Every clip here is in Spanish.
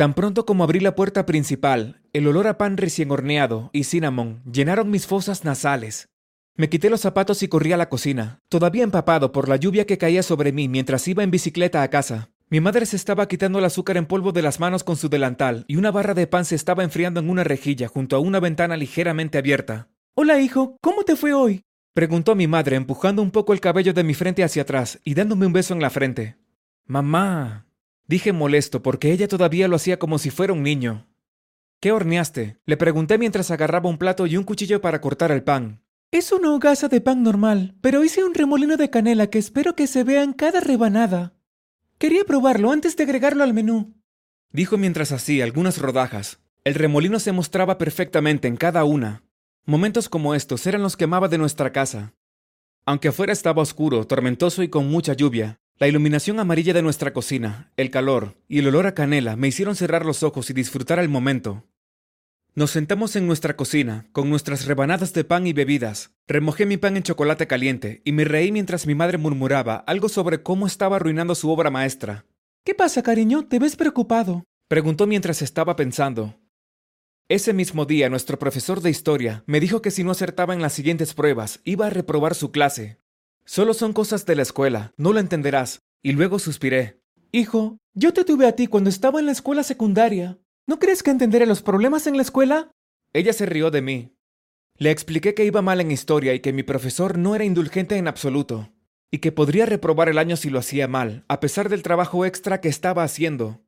Tan pronto como abrí la puerta principal, el olor a pan recién horneado y cinnamon llenaron mis fosas nasales. Me quité los zapatos y corrí a la cocina, todavía empapado por la lluvia que caía sobre mí mientras iba en bicicleta a casa. Mi madre se estaba quitando el azúcar en polvo de las manos con su delantal y una barra de pan se estaba enfriando en una rejilla junto a una ventana ligeramente abierta. Hola, hijo, ¿cómo te fue hoy? preguntó mi madre empujando un poco el cabello de mi frente hacia atrás y dándome un beso en la frente. Mamá, dije molesto porque ella todavía lo hacía como si fuera un niño. ¿Qué horneaste? Le pregunté mientras agarraba un plato y un cuchillo para cortar el pan. Es una hogaza de pan normal, pero hice un remolino de canela que espero que se vea en cada rebanada. Quería probarlo antes de agregarlo al menú. Dijo mientras hacía algunas rodajas. El remolino se mostraba perfectamente en cada una. Momentos como estos eran los que amaba de nuestra casa. Aunque afuera estaba oscuro, tormentoso y con mucha lluvia, la iluminación amarilla de nuestra cocina, el calor y el olor a canela me hicieron cerrar los ojos y disfrutar el momento. Nos sentamos en nuestra cocina, con nuestras rebanadas de pan y bebidas. Remojé mi pan en chocolate caliente y me reí mientras mi madre murmuraba algo sobre cómo estaba arruinando su obra maestra. ¿Qué pasa, cariño? ¿Te ves preocupado? Preguntó mientras estaba pensando. Ese mismo día, nuestro profesor de historia me dijo que si no acertaba en las siguientes pruebas, iba a reprobar su clase. Solo son cosas de la escuela, no lo entenderás. Y luego suspiré. Hijo, yo te tuve a ti cuando estaba en la escuela secundaria. ¿No crees que entenderé los problemas en la escuela? Ella se rió de mí. Le expliqué que iba mal en historia y que mi profesor no era indulgente en absoluto, y que podría reprobar el año si lo hacía mal, a pesar del trabajo extra que estaba haciendo.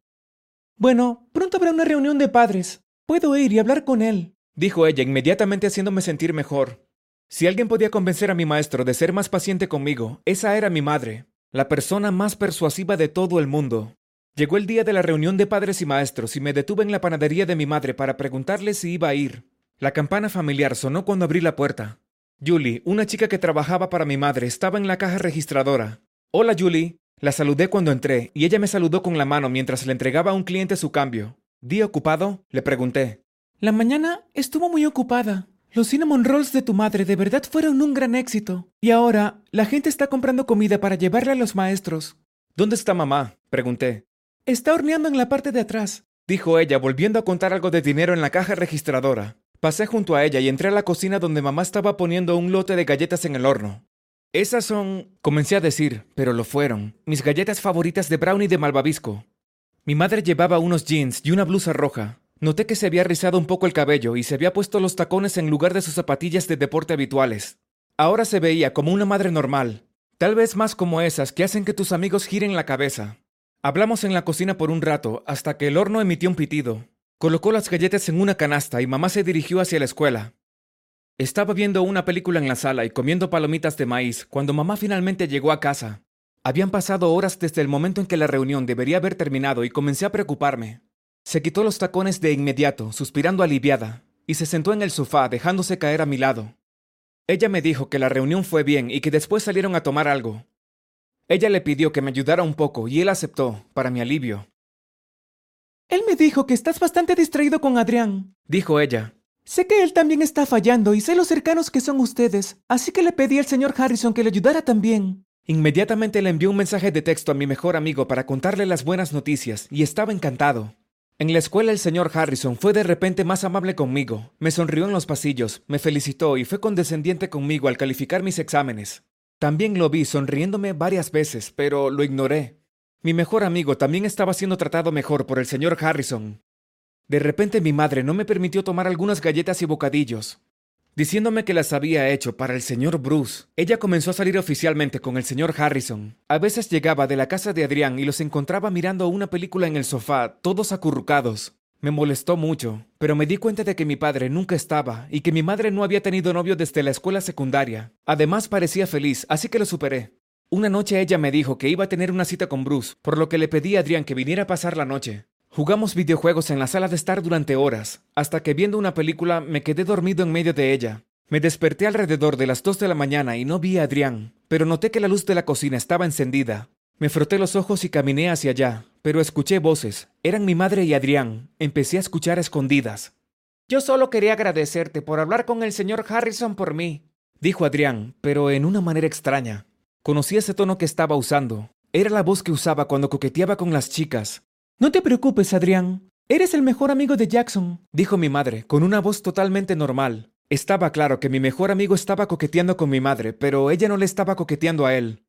Bueno, pronto habrá una reunión de padres. Puedo ir y hablar con él, dijo ella, inmediatamente haciéndome sentir mejor. Si alguien podía convencer a mi maestro de ser más paciente conmigo, esa era mi madre, la persona más persuasiva de todo el mundo. Llegó el día de la reunión de padres y maestros y me detuve en la panadería de mi madre para preguntarle si iba a ir. La campana familiar sonó cuando abrí la puerta. Julie, una chica que trabajaba para mi madre, estaba en la caja registradora. Hola, Julie. La saludé cuando entré y ella me saludó con la mano mientras le entregaba a un cliente su cambio. ¿Día ocupado? Le pregunté. La mañana estuvo muy ocupada. Los cinnamon rolls de tu madre de verdad fueron un gran éxito. Y ahora, la gente está comprando comida para llevarle a los maestros. ¿Dónde está mamá? pregunté. Está horneando en la parte de atrás, dijo ella, volviendo a contar algo de dinero en la caja registradora. Pasé junto a ella y entré a la cocina donde mamá estaba poniendo un lote de galletas en el horno. Esas son... comencé a decir, pero lo fueron, mis galletas favoritas de brownie de malvavisco. Mi madre llevaba unos jeans y una blusa roja. Noté que se había rizado un poco el cabello y se había puesto los tacones en lugar de sus zapatillas de deporte habituales. Ahora se veía como una madre normal, tal vez más como esas que hacen que tus amigos giren la cabeza. Hablamos en la cocina por un rato, hasta que el horno emitió un pitido. Colocó las galletas en una canasta y mamá se dirigió hacia la escuela. Estaba viendo una película en la sala y comiendo palomitas de maíz cuando mamá finalmente llegó a casa. Habían pasado horas desde el momento en que la reunión debería haber terminado y comencé a preocuparme. Se quitó los tacones de inmediato, suspirando aliviada, y se sentó en el sofá, dejándose caer a mi lado. Ella me dijo que la reunión fue bien y que después salieron a tomar algo. Ella le pidió que me ayudara un poco y él aceptó, para mi alivio. Él me dijo que estás bastante distraído con Adrián, dijo ella. Sé que él también está fallando y sé lo cercanos que son ustedes, así que le pedí al señor Harrison que le ayudara también. Inmediatamente le envió un mensaje de texto a mi mejor amigo para contarle las buenas noticias, y estaba encantado. En la escuela el señor Harrison fue de repente más amable conmigo, me sonrió en los pasillos, me felicitó y fue condescendiente conmigo al calificar mis exámenes. También lo vi sonriéndome varias veces, pero lo ignoré. Mi mejor amigo también estaba siendo tratado mejor por el señor Harrison. De repente mi madre no me permitió tomar algunas galletas y bocadillos, diciéndome que las había hecho para el señor Bruce. Ella comenzó a salir oficialmente con el señor Harrison. A veces llegaba de la casa de Adrián y los encontraba mirando una película en el sofá, todos acurrucados. Me molestó mucho, pero me di cuenta de que mi padre nunca estaba y que mi madre no había tenido novio desde la escuela secundaria. Además parecía feliz, así que lo superé. Una noche ella me dijo que iba a tener una cita con Bruce, por lo que le pedí a Adrián que viniera a pasar la noche. Jugamos videojuegos en la sala de estar durante horas, hasta que viendo una película me quedé dormido en medio de ella. Me desperté alrededor de las dos de la mañana y no vi a Adrián, pero noté que la luz de la cocina estaba encendida. Me froté los ojos y caminé hacia allá, pero escuché voces. Eran mi madre y Adrián. Empecé a escuchar escondidas. Yo solo quería agradecerte por hablar con el señor Harrison por mí, dijo Adrián, pero en una manera extraña. Conocí ese tono que estaba usando. Era la voz que usaba cuando coqueteaba con las chicas. No te preocupes, Adrián. Eres el mejor amigo de Jackson, dijo mi madre, con una voz totalmente normal. Estaba claro que mi mejor amigo estaba coqueteando con mi madre, pero ella no le estaba coqueteando a él.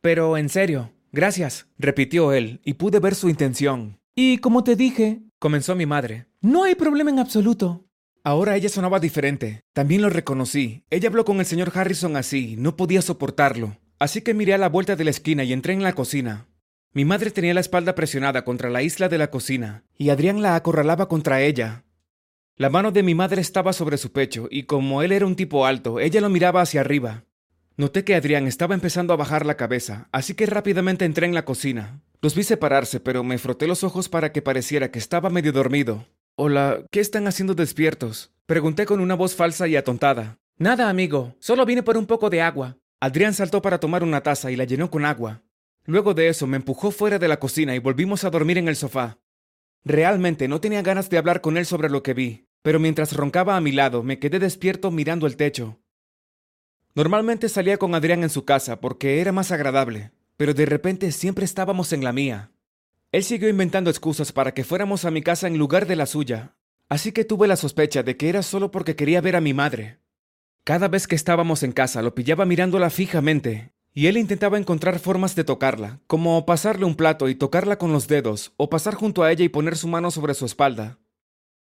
Pero en serio, gracias, repitió él, y pude ver su intención. Y como te dije, comenzó mi madre, no hay problema en absoluto. Ahora ella sonaba diferente. También lo reconocí. Ella habló con el señor Harrison así, no podía soportarlo. Así que miré a la vuelta de la esquina y entré en la cocina. Mi madre tenía la espalda presionada contra la isla de la cocina, y Adrián la acorralaba contra ella. La mano de mi madre estaba sobre su pecho, y como él era un tipo alto, ella lo miraba hacia arriba. Noté que Adrián estaba empezando a bajar la cabeza, así que rápidamente entré en la cocina. Los vi separarse, pero me froté los ojos para que pareciera que estaba medio dormido. Hola, ¿qué están haciendo despiertos? Pregunté con una voz falsa y atontada. Nada, amigo, solo vine por un poco de agua. Adrián saltó para tomar una taza y la llenó con agua. Luego de eso me empujó fuera de la cocina y volvimos a dormir en el sofá. Realmente no tenía ganas de hablar con él sobre lo que vi, pero mientras roncaba a mi lado me quedé despierto mirando el techo. Normalmente salía con Adrián en su casa porque era más agradable, pero de repente siempre estábamos en la mía. Él siguió inventando excusas para que fuéramos a mi casa en lugar de la suya, así que tuve la sospecha de que era solo porque quería ver a mi madre. Cada vez que estábamos en casa lo pillaba mirándola fijamente, y él intentaba encontrar formas de tocarla, como pasarle un plato y tocarla con los dedos, o pasar junto a ella y poner su mano sobre su espalda.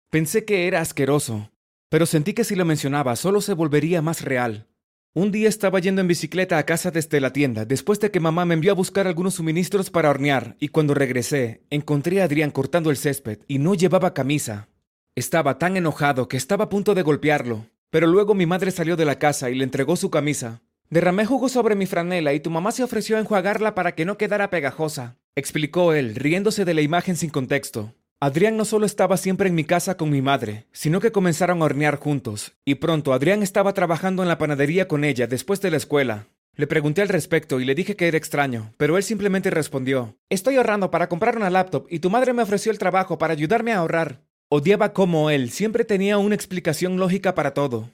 Pensé que era asqueroso, pero sentí que si lo mencionaba solo se volvería más real. Un día estaba yendo en bicicleta a casa desde la tienda, después de que mamá me envió a buscar algunos suministros para hornear, y cuando regresé, encontré a Adrián cortando el césped y no llevaba camisa. Estaba tan enojado que estaba a punto de golpearlo, pero luego mi madre salió de la casa y le entregó su camisa. Derramé jugo sobre mi franela y tu mamá se ofreció a enjuagarla para que no quedara pegajosa, explicó él, riéndose de la imagen sin contexto. Adrián no solo estaba siempre en mi casa con mi madre, sino que comenzaron a hornear juntos, y pronto Adrián estaba trabajando en la panadería con ella después de la escuela. Le pregunté al respecto y le dije que era extraño, pero él simplemente respondió, Estoy ahorrando para comprar una laptop y tu madre me ofreció el trabajo para ayudarme a ahorrar. Odiaba como él siempre tenía una explicación lógica para todo.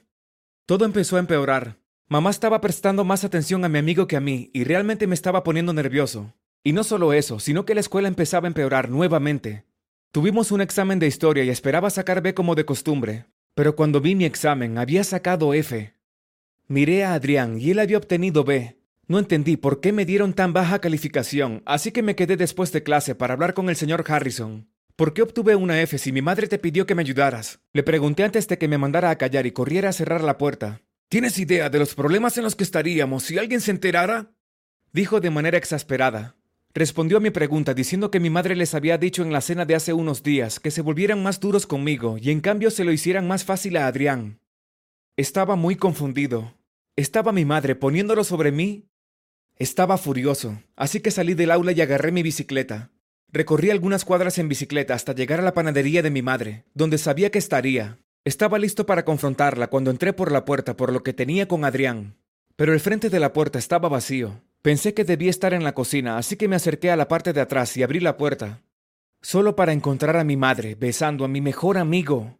Todo empezó a empeorar. Mamá estaba prestando más atención a mi amigo que a mí y realmente me estaba poniendo nervioso. Y no solo eso, sino que la escuela empezaba a empeorar nuevamente. Tuvimos un examen de historia y esperaba sacar B como de costumbre, pero cuando vi mi examen había sacado F. Miré a Adrián y él había obtenido B. No entendí por qué me dieron tan baja calificación, así que me quedé después de clase para hablar con el señor Harrison. ¿Por qué obtuve una F si mi madre te pidió que me ayudaras? Le pregunté antes de que me mandara a callar y corriera a cerrar la puerta. ¿Tienes idea de los problemas en los que estaríamos si alguien se enterara? Dijo de manera exasperada. Respondió a mi pregunta diciendo que mi madre les había dicho en la cena de hace unos días que se volvieran más duros conmigo y en cambio se lo hicieran más fácil a Adrián. Estaba muy confundido. ¿Estaba mi madre poniéndolo sobre mí? Estaba furioso, así que salí del aula y agarré mi bicicleta. Recorrí algunas cuadras en bicicleta hasta llegar a la panadería de mi madre, donde sabía que estaría. Estaba listo para confrontarla cuando entré por la puerta por lo que tenía con Adrián. Pero el frente de la puerta estaba vacío, Pensé que debía estar en la cocina, así que me acerqué a la parte de atrás y abrí la puerta. Solo para encontrar a mi madre, besando a mi mejor amigo.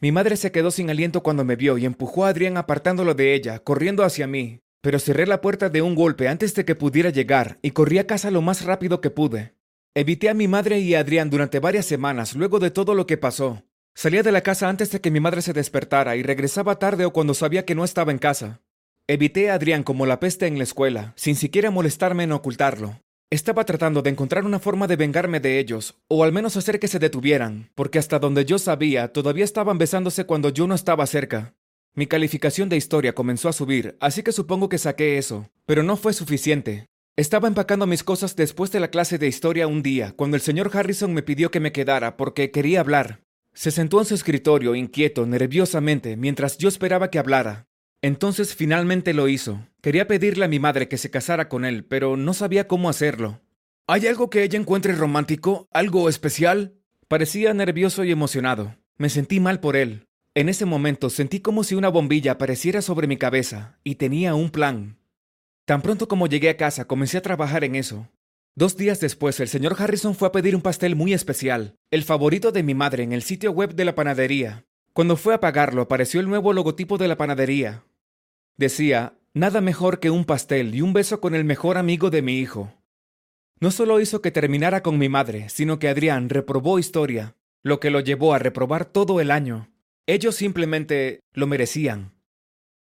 Mi madre se quedó sin aliento cuando me vio y empujó a Adrián apartándolo de ella, corriendo hacia mí. Pero cerré la puerta de un golpe antes de que pudiera llegar y corrí a casa lo más rápido que pude. Evité a mi madre y a Adrián durante varias semanas luego de todo lo que pasó. Salía de la casa antes de que mi madre se despertara y regresaba tarde o cuando sabía que no estaba en casa. Evité a Adrián como la peste en la escuela, sin siquiera molestarme en ocultarlo. Estaba tratando de encontrar una forma de vengarme de ellos, o al menos hacer que se detuvieran, porque hasta donde yo sabía, todavía estaban besándose cuando yo no estaba cerca. Mi calificación de historia comenzó a subir, así que supongo que saqué eso, pero no fue suficiente. Estaba empacando mis cosas después de la clase de historia un día, cuando el señor Harrison me pidió que me quedara porque quería hablar. Se sentó en su escritorio, inquieto, nerviosamente, mientras yo esperaba que hablara. Entonces finalmente lo hizo. Quería pedirle a mi madre que se casara con él, pero no sabía cómo hacerlo. ¿Hay algo que ella encuentre romántico? ¿Algo especial? Parecía nervioso y emocionado. Me sentí mal por él. En ese momento sentí como si una bombilla apareciera sobre mi cabeza, y tenía un plan. Tan pronto como llegué a casa comencé a trabajar en eso. Dos días después el señor Harrison fue a pedir un pastel muy especial, el favorito de mi madre en el sitio web de la panadería. Cuando fue a pagarlo apareció el nuevo logotipo de la panadería, Decía, nada mejor que un pastel y un beso con el mejor amigo de mi hijo. No solo hizo que terminara con mi madre, sino que Adrián reprobó historia, lo que lo llevó a reprobar todo el año. Ellos simplemente lo merecían.